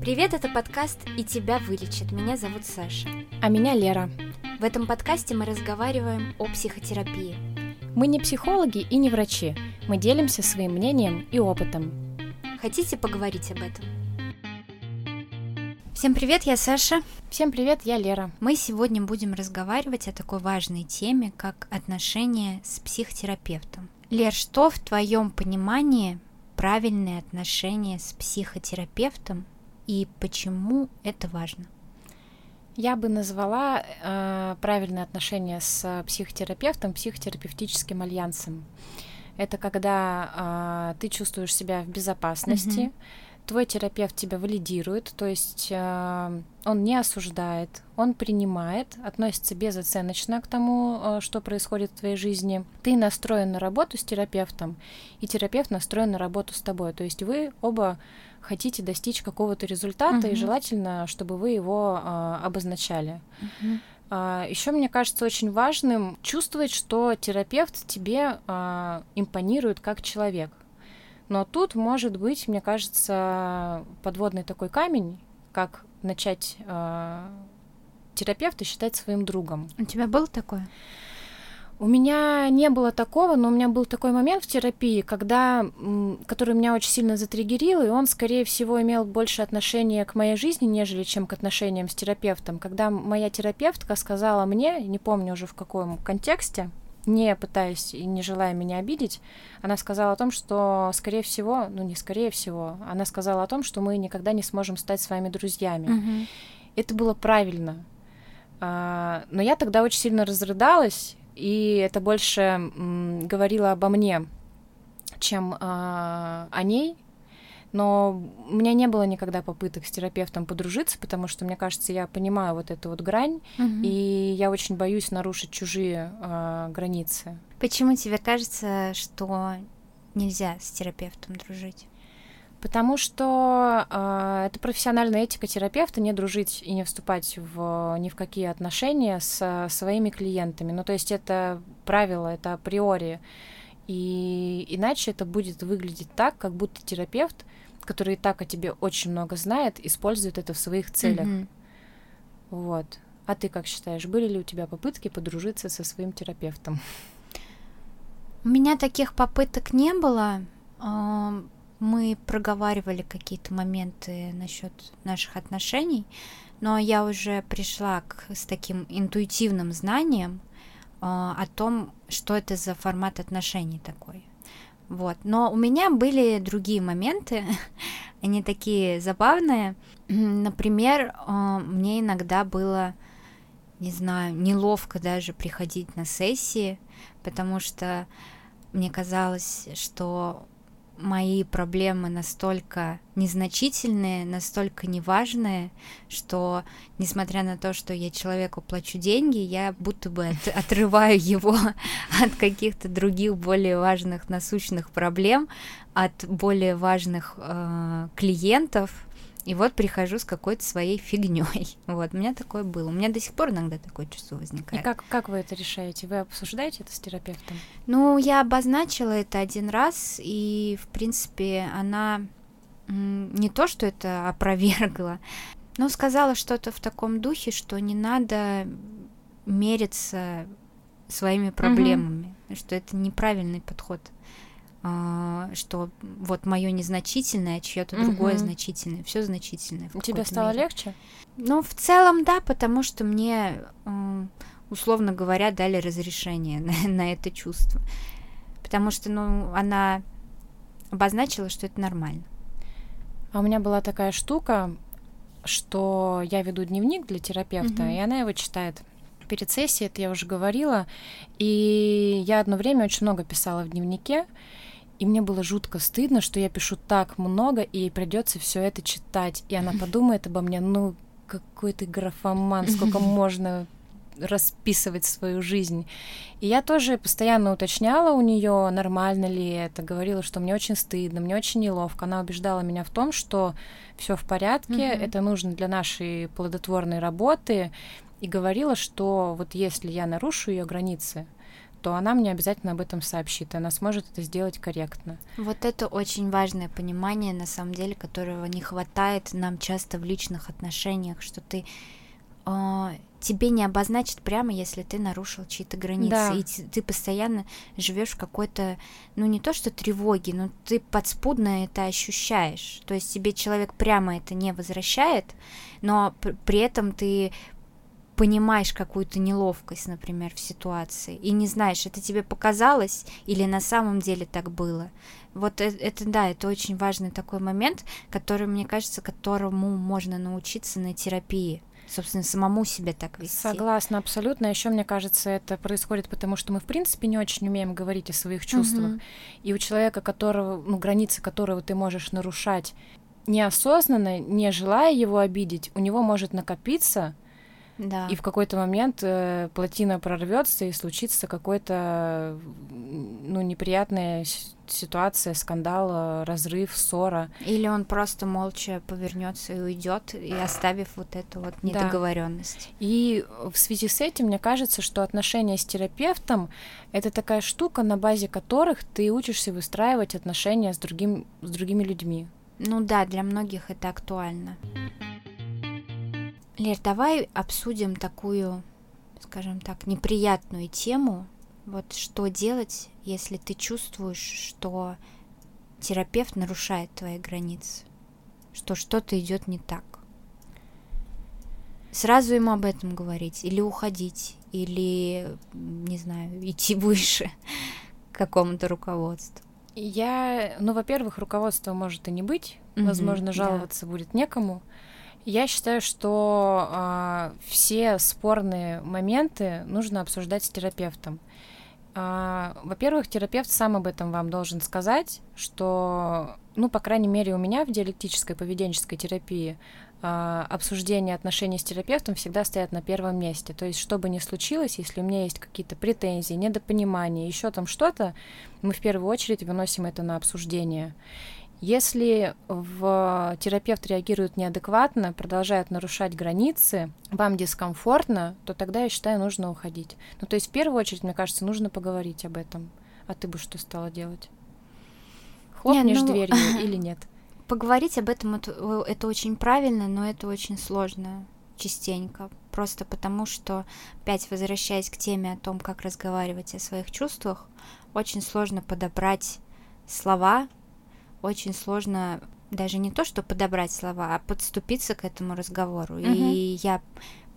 Привет, это подкаст «И тебя вылечат». Меня зовут Саша. А меня Лера. В этом подкасте мы разговариваем о психотерапии. Мы не психологи и не врачи. Мы делимся своим мнением и опытом. Хотите поговорить об этом? Всем привет, я Саша. Всем привет, я Лера. Мы сегодня будем разговаривать о такой важной теме, как отношения с психотерапевтом. Лер, что в твоем понимании правильные отношения с психотерапевтом и почему это важно? Я бы назвала э, правильные отношения с психотерапевтом психотерапевтическим альянсом. Это когда э, ты чувствуешь себя в безопасности, mm-hmm твой терапевт тебя валидирует, то есть э, он не осуждает, он принимает, относится безоценочно к тому, э, что происходит в твоей жизни. Ты настроен на работу с терапевтом, и терапевт настроен на работу с тобой. То есть вы оба хотите достичь какого-то результата, uh-huh. и желательно, чтобы вы его э, обозначали. Uh-huh. Uh, Еще мне кажется очень важным чувствовать, что терапевт тебе uh, импонирует как человек. Но тут может быть, мне кажется, подводный такой камень, как начать э, терапевта считать своим другом. У тебя был такое? У меня не было такого, но у меня был такой момент в терапии, когда, который меня очень сильно затриггерил, и он, скорее всего, имел больше отношения к моей жизни, нежели чем к отношениям с терапевтом. Когда моя терапевтка сказала мне, не помню уже в каком контексте, не пытаясь и не желая меня обидеть, она сказала о том, что, скорее всего, ну не скорее всего, она сказала о том, что мы никогда не сможем стать с вами друзьями. Mm-hmm. Это было правильно. А, но я тогда очень сильно разрыдалась, и это больше м, говорило обо мне, чем а, о ней, но у меня не было никогда попыток с терапевтом подружиться, потому что, мне кажется, я понимаю вот эту вот грань, угу. и я очень боюсь нарушить чужие э, границы. Почему тебе кажется, что нельзя с терапевтом дружить? Потому что э, это профессиональная этика терапевта не дружить и не вступать в ни в какие отношения с э, своими клиентами. Ну, то есть это правило, это априори. И иначе это будет выглядеть так, как будто терапевт который и так о тебе очень много знает, использует это в своих целях. Mm-hmm. Вот. А ты как считаешь, были ли у тебя попытки подружиться со своим терапевтом? У меня таких попыток не было. Мы проговаривали какие-то моменты насчет наших отношений, но я уже пришла к, с таким интуитивным знанием о том, что это за формат отношений такой. Вот. Но у меня были другие моменты, они такие забавные. Например, а, мне иногда было, не знаю, неловко даже приходить на сессии, потому что мне казалось, что мои проблемы настолько незначительные, настолько неважные, что, несмотря на то, что я человеку плачу деньги, я будто бы от, отрываю его от каких-то других более важных насущных проблем, от более важных э, клиентов, и вот прихожу с какой-то своей фигней. Вот, у меня такое было. У меня до сих пор иногда такое чувство возникает. И как, как вы это решаете? Вы обсуждаете это с терапевтом? Ну, я обозначила это один раз, и, в принципе, она не то, что это опровергла, но сказала что-то в таком духе, что не надо мериться своими проблемами, угу. что это неправильный подход. А, что вот мое незначительное, а чье-то угу. другое значительное, все значительное. У тебя стало мере. легче? Ну, в целом, да, потому что мне, условно говоря, дали разрешение на, на это чувство. Потому что, ну, она обозначила, что это нормально. А у меня была такая штука, что я веду дневник для терапевта, угу. и она его читает перед сессией, это я уже говорила, и я одно время очень много писала в дневнике, и мне было жутко стыдно, что я пишу так много, и ей придется все это читать. И она подумает обо мне, ну, какой ты графоман, сколько можно расписывать свою жизнь. И я тоже постоянно уточняла у нее, нормально ли это, говорила, что мне очень стыдно, мне очень неловко. Она убеждала меня в том, что все в порядке, mm-hmm. это нужно для нашей плодотворной работы, и говорила, что вот если я нарушу ее границы, то она мне обязательно об этом сообщит, и она сможет это сделать корректно. Вот это очень важное понимание, на самом деле, которого не хватает нам часто в личных отношениях, что ты э, тебе не обозначит прямо, если ты нарушил чьи-то границы, да. и ты постоянно живешь в какой-то, ну не то что тревоге, но ты подспудно это ощущаешь, то есть тебе человек прямо это не возвращает, но при этом ты понимаешь какую-то неловкость, например, в ситуации, и не знаешь, это тебе показалось или на самом деле так было. Вот это, это да, это очень важный такой момент, который, мне кажется, которому можно научиться на терапии собственно, самому себе так вести. Согласна, абсолютно. Еще, мне кажется, это происходит потому, что мы, в принципе, не очень умеем говорить о своих чувствах. Угу. И у человека, которого, ну, границы которого ты можешь нарушать неосознанно, не желая его обидеть, у него может накопиться да. И в какой-то момент э, плотина прорвется и случится какой-то ну, неприятная ситуация, скандал, разрыв, ссора. Или он просто молча повернется и уйдет, и оставив вот эту вот недоговоренность. Да. И в связи с этим мне кажется, что отношения с терапевтом это такая штука, на базе которых ты учишься выстраивать отношения с, другим, с другими людьми. Ну да, для многих это актуально. Лер, давай обсудим такую, скажем так, неприятную тему. Вот что делать, если ты чувствуешь, что терапевт нарушает твои границы, что что-то идет не так. Сразу ему об этом говорить, или уходить, или, не знаю, идти выше к какому-то руководству. Я, ну, во-первых, руководство может и не быть, mm-hmm, возможно, жаловаться да. будет некому. Я считаю, что э, все спорные моменты нужно обсуждать с терапевтом. Э, во-первых, терапевт сам об этом вам должен сказать, что, ну, по крайней мере, у меня в диалектической поведенческой терапии э, обсуждение отношений с терапевтом всегда стоят на первом месте. То есть, что бы ни случилось, если у меня есть какие-то претензии, недопонимания, еще там что-то, мы в первую очередь выносим это на обсуждение. Если в терапевт реагирует неадекватно, продолжает нарушать границы, вам дискомфортно, то тогда, я считаю, нужно уходить. Ну, то есть, в первую очередь, мне кажется, нужно поговорить об этом. А ты бы что стала делать? Хлопнешь нет, ну, дверью или нет? Поговорить об этом это, это очень правильно, но это очень сложно частенько. Просто потому, что, опять возвращаясь к теме о том, как разговаривать о своих чувствах, очень сложно подобрать слова, очень сложно даже не то, что подобрать слова, а подступиться к этому разговору. Угу. И я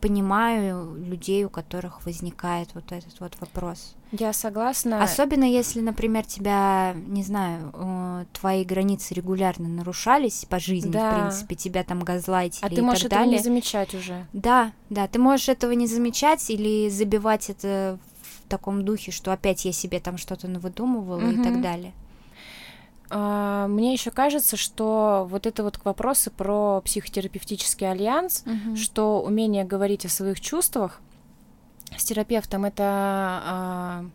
понимаю людей, у которых возникает вот этот вот вопрос. Я согласна. Особенно если, например, тебя, не знаю, э, твои границы регулярно нарушались по жизни, да. в принципе, тебя там газлайтили А ты можешь этого далее. не замечать уже. Да, да, ты можешь этого не замечать или забивать это в таком духе, что опять я себе там что-то навыдумывала угу. и так далее. А, мне еще кажется, что вот это вот вопросы про психотерапевтический альянс, угу. что умение говорить о своих чувствах с терапевтом это а,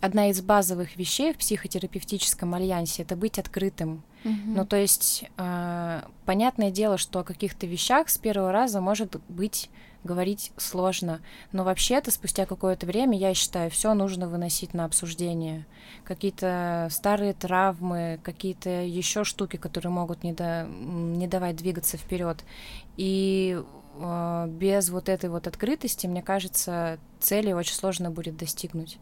одна из базовых вещей в психотерапевтическом альянсе это быть открытым. Угу. Ну, то есть, э, понятное дело, что о каких-то вещах с первого раза может быть говорить сложно. Но вообще-то спустя какое-то время, я считаю, все нужно выносить на обсуждение. Какие-то старые травмы, какие-то еще штуки, которые могут не, до, не давать двигаться вперед. И э, без вот этой вот открытости, мне кажется, цели очень сложно будет достигнуть.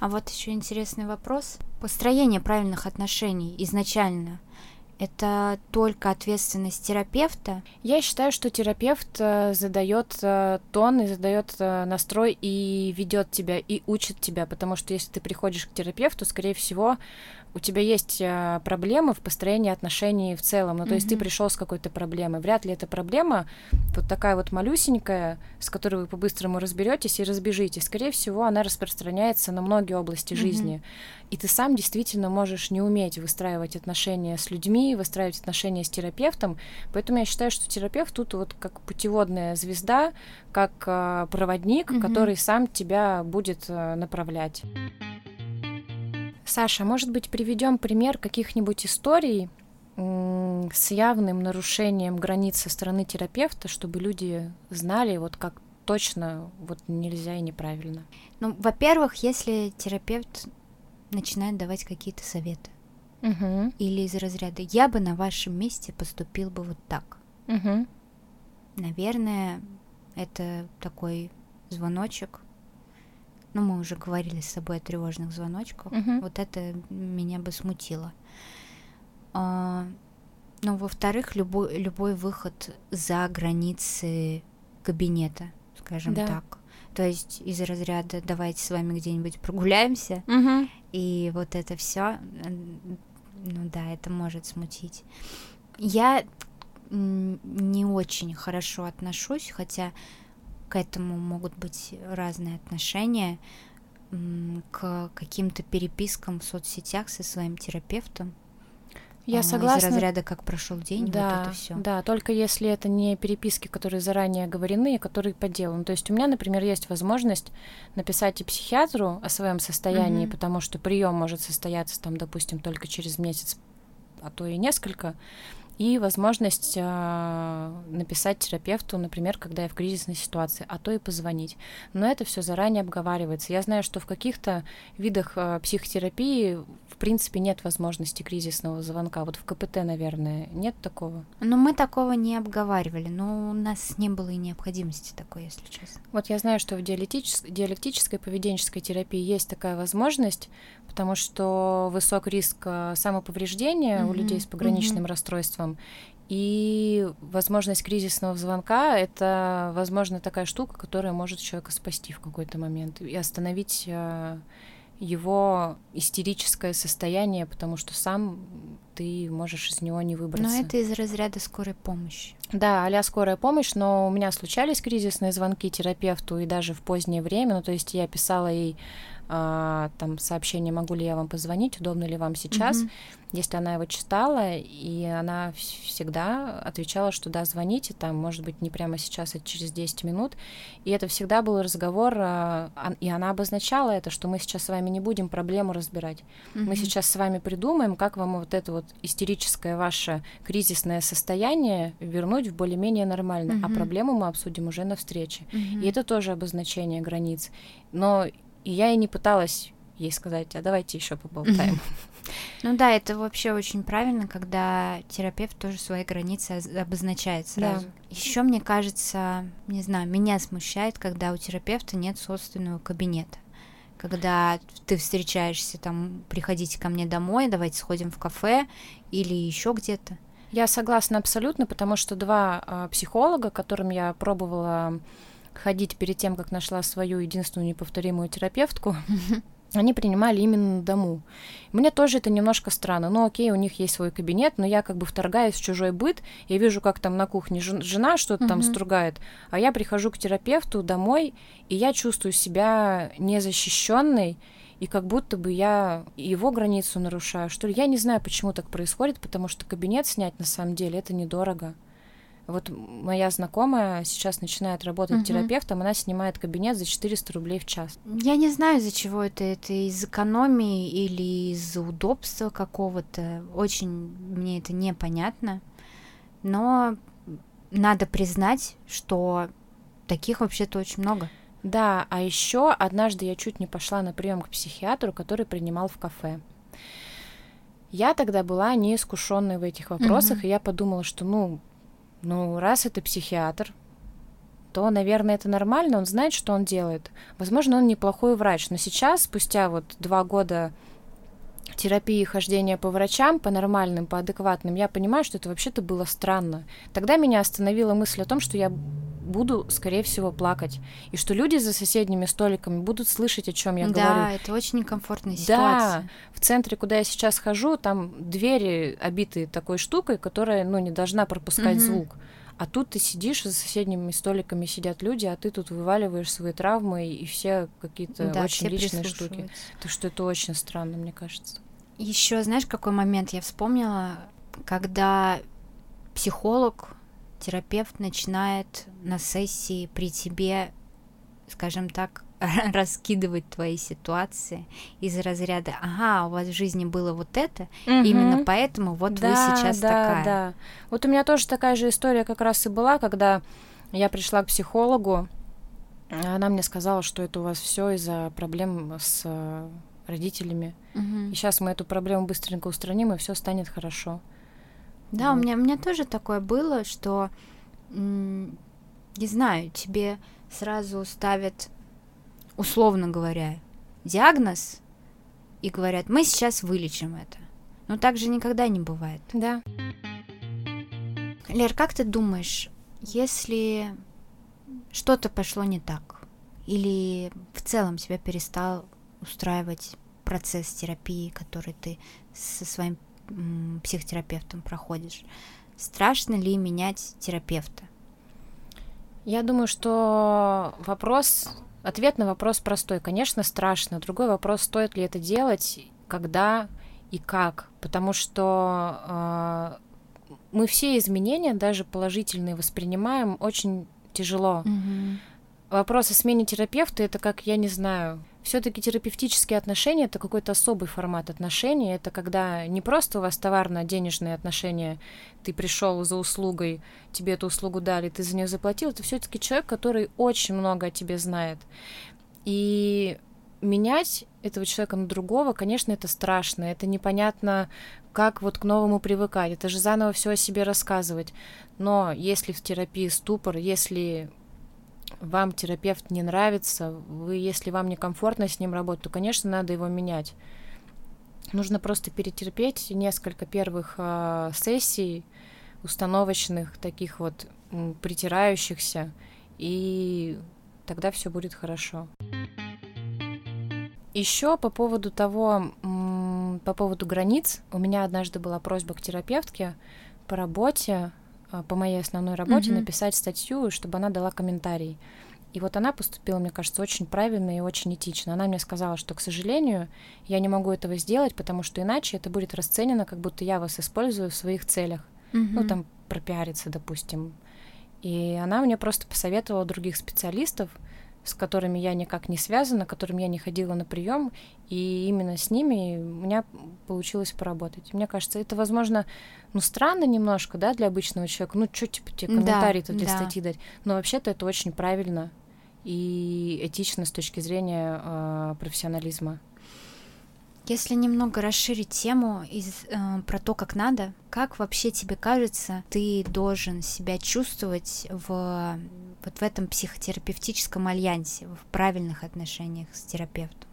А вот еще интересный вопрос. Построение правильных отношений изначально – это только ответственность терапевта? Я считаю, что терапевт э, задает э, тон и задает э, настрой и ведет тебя и учит тебя, потому что если ты приходишь к терапевту, скорее всего, у тебя есть э, проблемы в построении отношений в целом. Ну, то mm-hmm. есть ты пришел с какой-то проблемой. Вряд ли эта проблема вот такая вот малюсенькая, с которой вы по-быстрому разберетесь и разбежитесь. Скорее всего, она распространяется на многие области mm-hmm. жизни. И ты сам действительно можешь не уметь выстраивать отношения с людьми, выстраивать отношения с терапевтом. Поэтому я считаю, что терапевт тут вот как путеводная звезда, как э, проводник, mm-hmm. который сам тебя будет э, направлять. Саша, может быть, приведем пример каких-нибудь историй с явным нарушением границ со стороны терапевта, чтобы люди знали, вот как точно вот нельзя и неправильно. Ну, во-первых, если терапевт начинает давать какие-то советы, Угу. или из разряда «я бы на вашем месте поступил бы вот так», Угу. наверное, это такой звоночек. Ну, мы уже говорили с собой о тревожных звоночках. Мгм. Вот это меня бы смутило. А, но, во-вторых, любой, любой выход за границы кабинета, скажем Да. так. То есть из разряда давайте с вами где-нибудь прогуляемся, Угу. и вот это все, ну да, это может смутить. Я не очень хорошо отношусь, хотя к этому могут быть разные отношения, к каким-то перепискам в соцсетях со своим терапевтом. Я а, согласна. Из разряда как прошел день, да, вот это все. да, только если это не переписки, которые заранее говорены, и которые по делу. Ну, То есть у меня, например, есть возможность написать и психиатру о своем состоянии, Мгм. потому что прием может состояться там, допустим, только через месяц, а то и несколько. И возможность а, написать терапевту, например, когда я в кризисной ситуации, а то и позвонить. Но это все заранее обговаривается. Я знаю, что в каких-то видах а, психотерапии в принципе нет возможности кризисного звонка. Вот в КПТ, наверное, нет такого. Но мы такого не обговаривали, но у нас не было и необходимости такой, если честно. Вот я знаю, что в диалектической, диалектической поведенческой терапии есть такая возможность, потому что высок риск а, самоповреждения у Мгм, людей с пограничным мгм. расстройством. И возможность кризисного звонка — это, возможно, такая штука, которая может человека спасти в какой-то момент и остановить а, его истерическое состояние, потому что сам ты можешь из него не выбраться. Но это из разряда скорой помощи. Да, а скорая помощь, но у меня случались кризисные звонки терапевту и даже в позднее время, ну то есть я писала ей а, там сообщение, могу ли я вам позвонить, удобно ли вам сейчас, Мгм. если она его читала, и она вс- всегда отвечала, что да, звоните, там, может быть, не прямо сейчас, а через 10 минут, и это всегда был разговор, а- и она обозначала это, что мы сейчас с вами не будем проблему разбирать, мы Мгм. сейчас с вами придумаем, как вам вот это вот истерическое ваше кризисное состояние вернуть в более-менее нормальное, а Мгм. проблему мы обсудим уже на встрече. Мгм. И это тоже обозначение границ. Но я и не пыталась ей сказать, а давайте еще поболтаем. Ну да, это вообще очень правильно, когда терапевт тоже свои границы оз- обозначает Да. сразу. Еще мне кажется, не знаю, меня смущает, когда у терапевта нет собственного кабинета. Когда ты встречаешься там, приходите ко мне домой, давайте сходим в кафе или еще где-то. Я согласна абсолютно, потому что два а, психолога, к которым я пробовала ходить перед тем, как нашла свою единственную неповторимую терапевтку, они принимали именно на дому. Мне тоже это немножко странно. Ну, окей, у них есть свой кабинет, но я как бы вторгаюсь в чужой быт, я вижу, как там на кухне жен- жена что-то там Мгм. стругает, а я прихожу к терапевту домой, и я чувствую себя незащищенной, и как будто бы я его границу нарушаю, что ли. Я не знаю, почему так происходит, потому что кабинет снять на самом деле это недорого. Вот моя знакомая сейчас начинает работать Мгм. терапевтом, она снимает кабинет за 400 рублей в час. Я не знаю, из-за чего это. Это из экономии или из-за удобства какого-то. Очень мне это непонятно. Но надо признать, что таких вообще-то очень много. Да, а еще однажды я чуть не пошла на прием к психиатру, который принимал в кафе. Я тогда была неискушенной в этих вопросах, Мгм. и я подумала, что ну, ну, раз это психиатр, то, наверное, это нормально, он знает, что он делает. Возможно, он неплохой врач, но сейчас, спустя вот два года терапии хождения по врачам, по нормальным, по адекватным, я понимаю, что это вообще-то было странно. Тогда меня остановила мысль о том, что я буду, скорее всего, плакать, и что люди за соседними столиками будут слышать, о чем я да, говорю. это очень некомфортная Да, ситуация. в центре, куда я сейчас хожу, там двери обиты такой штукой, которая, ну, не должна пропускать Мгм. звук. А тут ты сидишь, за соседними столиками сидят люди, а ты тут вываливаешь свои травмы и все какие-то Да, очень все личные штуки. Так что это очень странно, мне кажется. Еще знаешь, какой момент я вспомнила, когда психолог, терапевт начинает на сессии при тебе, скажем так, раскидывать твои ситуации из разряда, ага, у вас в жизни было вот это, именно поэтому вот вы сейчас да, такая. Да. Вот у меня тоже такая же история как раз и была, когда я пришла к психологу, Она мне сказала, что это у вас все из-за проблем с э, родителями. Мгм. И сейчас мы эту проблему быстренько устраним, и все станет хорошо. Да, у Вот. меня, у меня тоже такое было, что, не знаю, тебе сразу ставят, условно говоря, диагноз и говорят, мы сейчас вылечим это. Но так же никогда не бывает. Да. Лер, как ты думаешь, если что-то пошло не так, или в целом тебя перестал устраивать процесс терапии, который ты со своим психотерапевтом проходишь, страшно ли менять терапевта? Я думаю, что вопрос, ответ на вопрос простой. Конечно, страшно. Другой вопрос, стоит ли это делать, когда и как. Потому что э, мы все изменения, даже положительные, воспринимаем очень тяжело. Вопрос о смене терапевта это как, я не знаю, все-таки терапевтические отношения это какой-то особый формат отношений. Это когда не просто у вас товарно-денежные отношения, ты пришел за услугой, тебе эту услугу дали, ты за нее заплатил. Это все-таки человек, который очень много о тебе знает. И менять этого человека на другого, конечно, это страшно, это непонятно, как вот к новому привыкать, это же заново все о себе рассказывать. Но если в терапии ступор, если вам терапевт не нравится, вы, если вам некомфортно с ним работать, то, конечно, надо его менять. Нужно просто перетерпеть несколько первых э, сессий установочных, таких вот притирающихся, и тогда все будет хорошо. Еще по поводу того, по поводу границ, у меня однажды была просьба к терапевтке по работе, по моей основной работе, Мгм. написать статью, чтобы она дала комментарий. И вот она поступила, мне кажется, очень правильно и очень этично. Она мне сказала, что, к сожалению, я не могу этого сделать, потому что иначе это будет расценено, как будто я вас использую в своих целях. Ну, там, пропиариться, допустим. И она мне просто посоветовала других специалистов, с которыми я никак не связана, к которым я не ходила на прием, и именно с ними у меня получилось поработать. Мне кажется, это, возможно, ну, странно немножко, да, для обычного человека. Ну, что, типа, тебе комментарий-то для да. статьи дать? Но вообще-то это очень правильно и этично с точки зрения э, профессионализма. Если немного расширить тему из, э, про то, как надо, как вообще тебе кажется, ты должен себя чувствовать в, вот в этом психотерапевтическом альянсе, в правильных отношениях с терапевтом?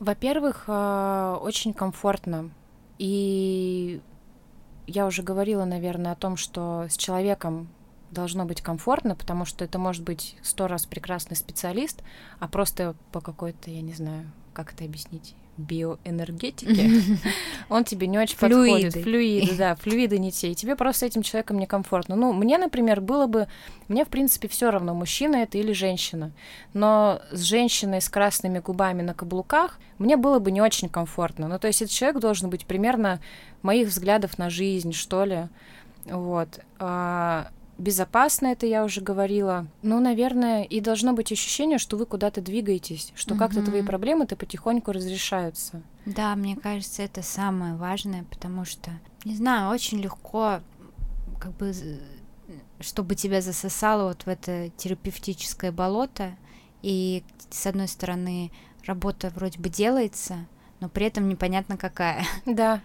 Во-первых, э, очень комфортно. И я уже говорила, наверное, о том, что с человеком должно быть комфортно, потому что это может быть сто раз прекрасный специалист, а просто по какой-то, я не знаю, как это объяснить, биоэнергетике, он тебе не очень подходит. Флюиды. Флюиды, да, флюиды не те. И тебе просто с этим человеком некомфортно. Ну, мне, например, было бы... Мне, в принципе, все равно, мужчина это или женщина. Но с женщиной с красными губами на каблуках мне было бы не очень комфортно. Ну, то есть этот человек должен быть примерно моих взглядов на жизнь, что ли. Вот. Безопасно, это я уже говорила. Ну, наверное, и должно быть ощущение, что вы куда-то двигаетесь, что как-то Мгм. твои проблемы-то потихоньку разрешаются. Да, мне кажется, это самое важное, потому что, не знаю, очень легко, как бы, чтобы тебя засосало вот в это терапевтическое болото, и с одной стороны работа вроде бы делается, но при этом непонятно какая. Да.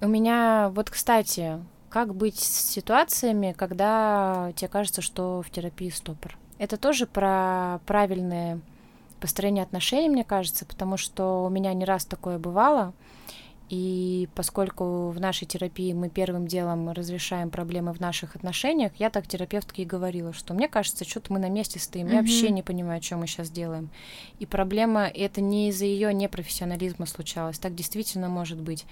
У меня, вот, кстати, как быть с ситуациями, когда тебе кажется, что в терапии стопор? Это тоже про правильное построение отношений, мне кажется, потому что у меня не раз такое бывало. И поскольку в нашей терапии мы первым делом разрешаем проблемы в наших отношениях, я так терапевтке и говорила, что мне кажется, что-то мы на месте стоим, я Мгм. вообще не понимаю, что мы сейчас делаем. И проблема это не из-за ее непрофессионализма случалось, так действительно может быть.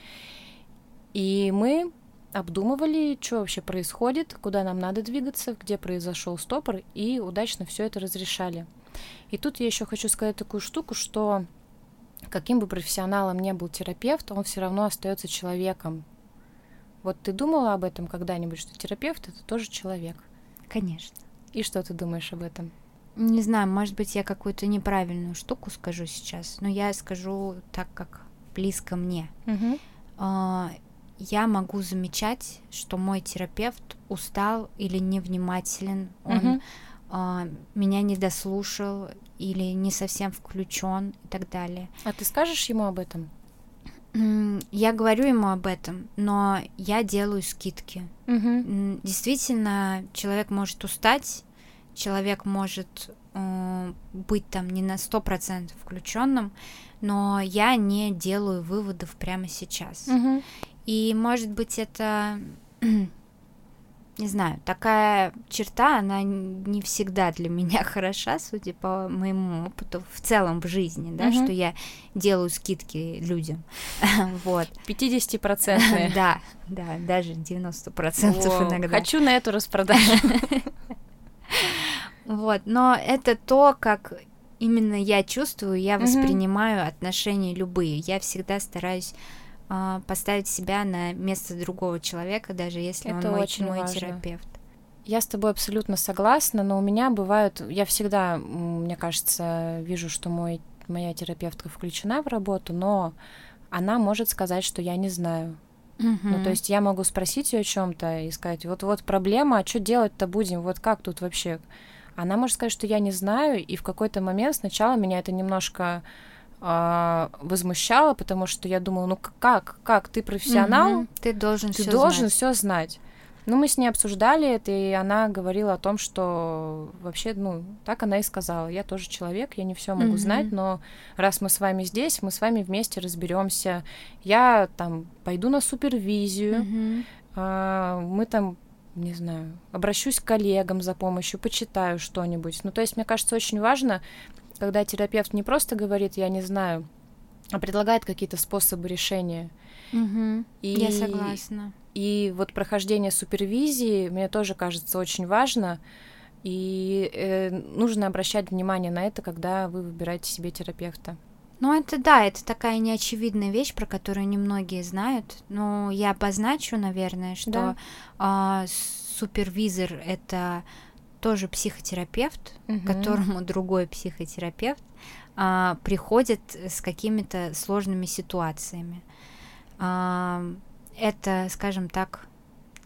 И мы обдумывали, что вообще происходит, куда нам надо двигаться, где произошел стопор, и удачно все это разрешали. И тут я еще хочу сказать такую штуку, что каким бы профессионалом ни был терапевт, он все равно остается человеком. Вот ты думала об этом когда-нибудь, что терапевт это тоже человек? Конечно. И что ты думаешь об этом? Не знаю, может быть, я какую-то неправильную штуку скажу сейчас, но я скажу так, как близко мне. Угу. Я могу замечать, что мой терапевт устал или невнимателен, он Мгм. а, меня не дослушал или не совсем включен и так далее. А ты скажешь ему об этом? Я говорю ему об этом, но я делаю скидки. Угу. Действительно, человек может устать, человек может э, быть там не на сто процентов включенным, но я не делаю выводов прямо сейчас. Угу. И может быть это не знаю, такая черта, она не всегда для меня хороша, судя по моему опыту в целом в жизни, да, mm-hmm. что я делаю скидки людям, вот. 50-процентные. Да, да, даже 90% иногда. Хочу на эту распродажу. Вот, но это то, как именно я чувствую, я воспринимаю отношения любые. Я всегда стараюсь а, поставить себя на место другого человека, даже если Это он мой, очень мой важно. терапевт. Я с тобой абсолютно согласна, но у меня бывают, я всегда, мне кажется, вижу, что мой, моя терапевтка включена в работу, но она может сказать, что я не знаю. Uh-huh. Ну, то есть я могу спросить ее о чем-то и сказать, вот вот проблема, а что делать-то будем, вот как тут вообще? Она может сказать, что я не знаю, и в какой-то момент сначала меня это немножко а, возмущало, потому что я думала, ну как, как, ты профессионал, угу, ты должен ты должен все знать. Ну, мы с ней обсуждали это, и она говорила о том, что вообще, ну, так она и сказала. Я тоже человек, я не все могу mm-hmm. знать, но раз мы с вами здесь, мы с вами вместе разберемся. Я там пойду на супервизию, mm-hmm. а, мы там не знаю, обращусь к коллегам за помощью, почитаю что-нибудь. Ну, то есть, мне кажется, очень важно когда терапевт не просто говорит, я не знаю, а предлагает какие-то способы решения. Угу. И, я согласна. И вот прохождение супервизии мне тоже кажется очень важно. И э, нужно обращать внимание на это, когда вы выбираете себе терапевта. Ну, это да, это такая неочевидная вещь, про которую немногие знают. Но я обозначу, наверное, что да. а, супервизор это тоже психотерапевт, угу. которому другой психотерапевт а, приходит с какими-то сложными ситуациями. А, это, скажем так,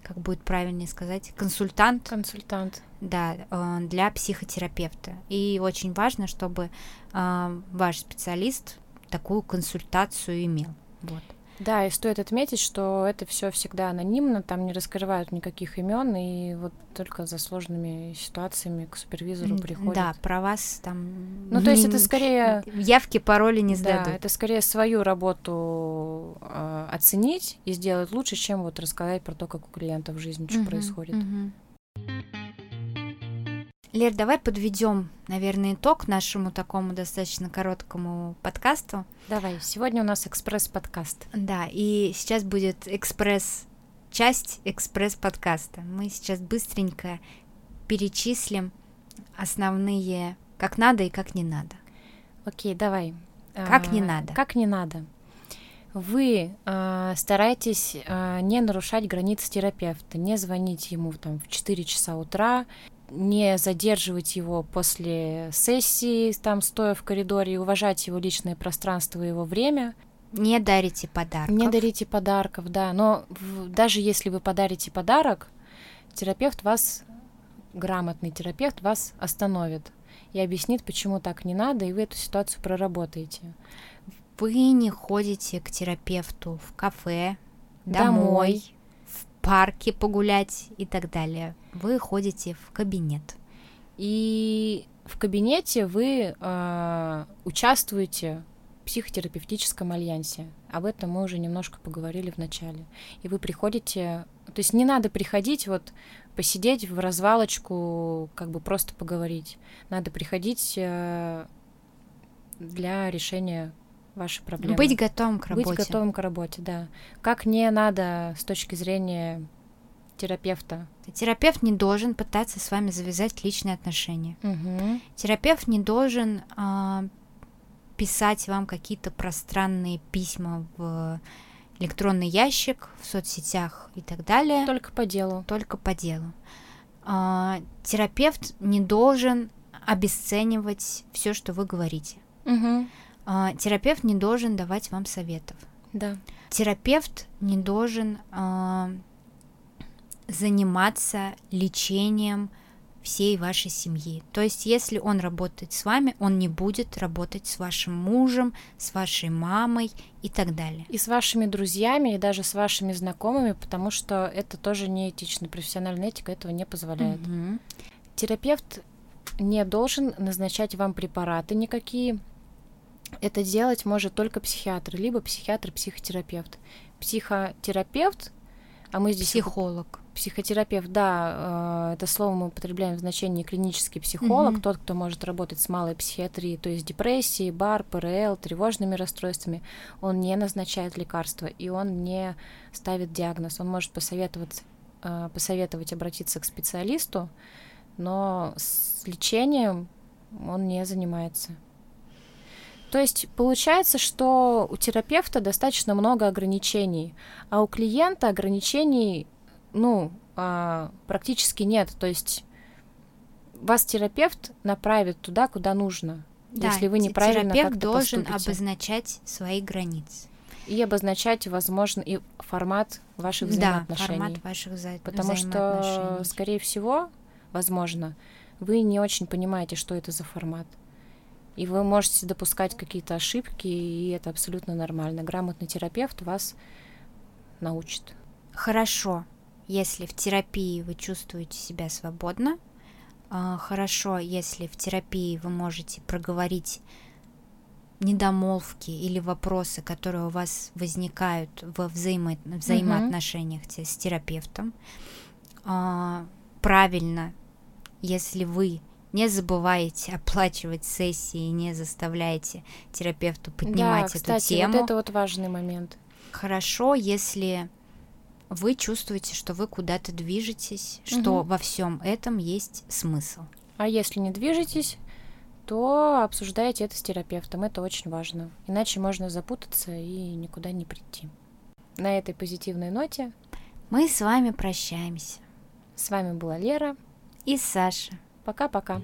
как будет правильнее сказать, консультант. Консультант. Да, а, для психотерапевта. И очень важно, чтобы а, ваш специалист такую консультацию имел. Вот. Да, и стоит отметить, что это все всегда анонимно, там не раскрывают никаких имен, и вот только за сложными ситуациями к супервизору приходят. Да, про вас там. Ну, то есть это скорее. Явки, пароли не сдадут. Да, это скорее свою работу э, оценить и сделать лучше, чем вот рассказать про то, как у клиента в жизни что происходит. Лер, давай подведем, наверное, итог нашему такому достаточно короткому подкасту. Давай, сегодня у нас экспресс-подкаст. Да, и сейчас будет экспресс, часть экспресс-подкаста. Мы сейчас быстренько перечислим основные, как надо и как не надо. Окей, давай. Как а, не надо? Как не надо. Вы э, стараетесь э, не нарушать границы терапевта, не звонить ему там в 4 часа утра, не задерживать его после сессии, там стоя в коридоре, и уважать его личное пространство и его время. Не дарите подарков. Не дарите подарков, да. Но в, даже если вы подарите подарок, терапевт вас, грамотный терапевт вас остановит и объяснит, почему так не надо, и вы эту ситуацию проработаете. Вы не ходите к терапевту в кафе, домой, домой парке погулять и так далее. Вы ходите в кабинет. И в кабинете вы э, участвуете в психотерапевтическом альянсе. Об этом мы уже немножко поговорили в начале. И вы приходите, то есть не надо приходить вот посидеть в развалочку, как бы просто поговорить. Надо приходить э, для решения ваши проблемы. Быть готовым к работе. Быть готовым к работе, да. Как не надо с точки зрения терапевта. Терапевт не должен пытаться с вами завязать личные отношения. Угу. Терапевт не должен э, писать вам какие-то пространные письма в электронный ящик, в соцсетях и так далее. Только по делу. Только по делу. Э, терапевт не должен обесценивать все, что вы говорите. Угу. А, терапевт не должен давать вам советов. Да. Терапевт не должен а, заниматься лечением всей вашей семьи. То есть, если он работает с вами, он не будет работать с вашим мужем, с вашей мамой и так далее. И с вашими друзьями, и даже с вашими знакомыми, потому что это тоже неэтично. Профессиональная этика этого не позволяет. Мгм. Терапевт не должен назначать вам препараты никакие. Это делать может только психиатр, либо психиатр-психотерапевт. Психотерапевт, а мы здесь Психолог. Психотерапевт, да, э, это слово мы употребляем в значении клинический психолог, Мгм. тот, кто может работать с малой психиатрией, то есть депрессией, БАР, ПРЛ, тревожными расстройствами. Он не назначает лекарства, и он не ставит диагноз. Он может посоветовать, э, посоветовать обратиться к специалисту, но с лечением он не занимается. То есть получается, что у терапевта достаточно много ограничений, а у клиента ограничений, ну, а, практически нет. То есть вас терапевт направит туда, куда нужно, Да, если вы неправильно терапевт должен поступите. обозначать свои границы. и обозначать, возможно, и формат ваших Да, взаимоотношений. формат ваших вза- Потому что, взаимоотношений. скорее всего, возможно, вы не очень понимаете, что это за формат. И вы можете допускать какие-то ошибки, и это абсолютно нормально. Грамотный терапевт вас научит. Хорошо, если в терапии вы чувствуете себя свободно. а, Хорошо, если в терапии вы можете проговорить недомолвки или вопросы, которые у вас возникают во взаимо- взаимоотношениях те- с терапевтом. А, Правильно, если вы не забываете оплачивать сессии не заставляете терапевту поднимать да, эту кстати, тему. вот это вот важный момент. Хорошо, если вы чувствуете, что вы куда-то движетесь, что Мгм. во всем этом есть смысл. А если не движетесь, то обсуждайте это с терапевтом. Это очень важно. Иначе можно запутаться и никуда не прийти. На этой позитивной ноте Мы с вами прощаемся. с вами была Лера. И Саша. Пока-пока.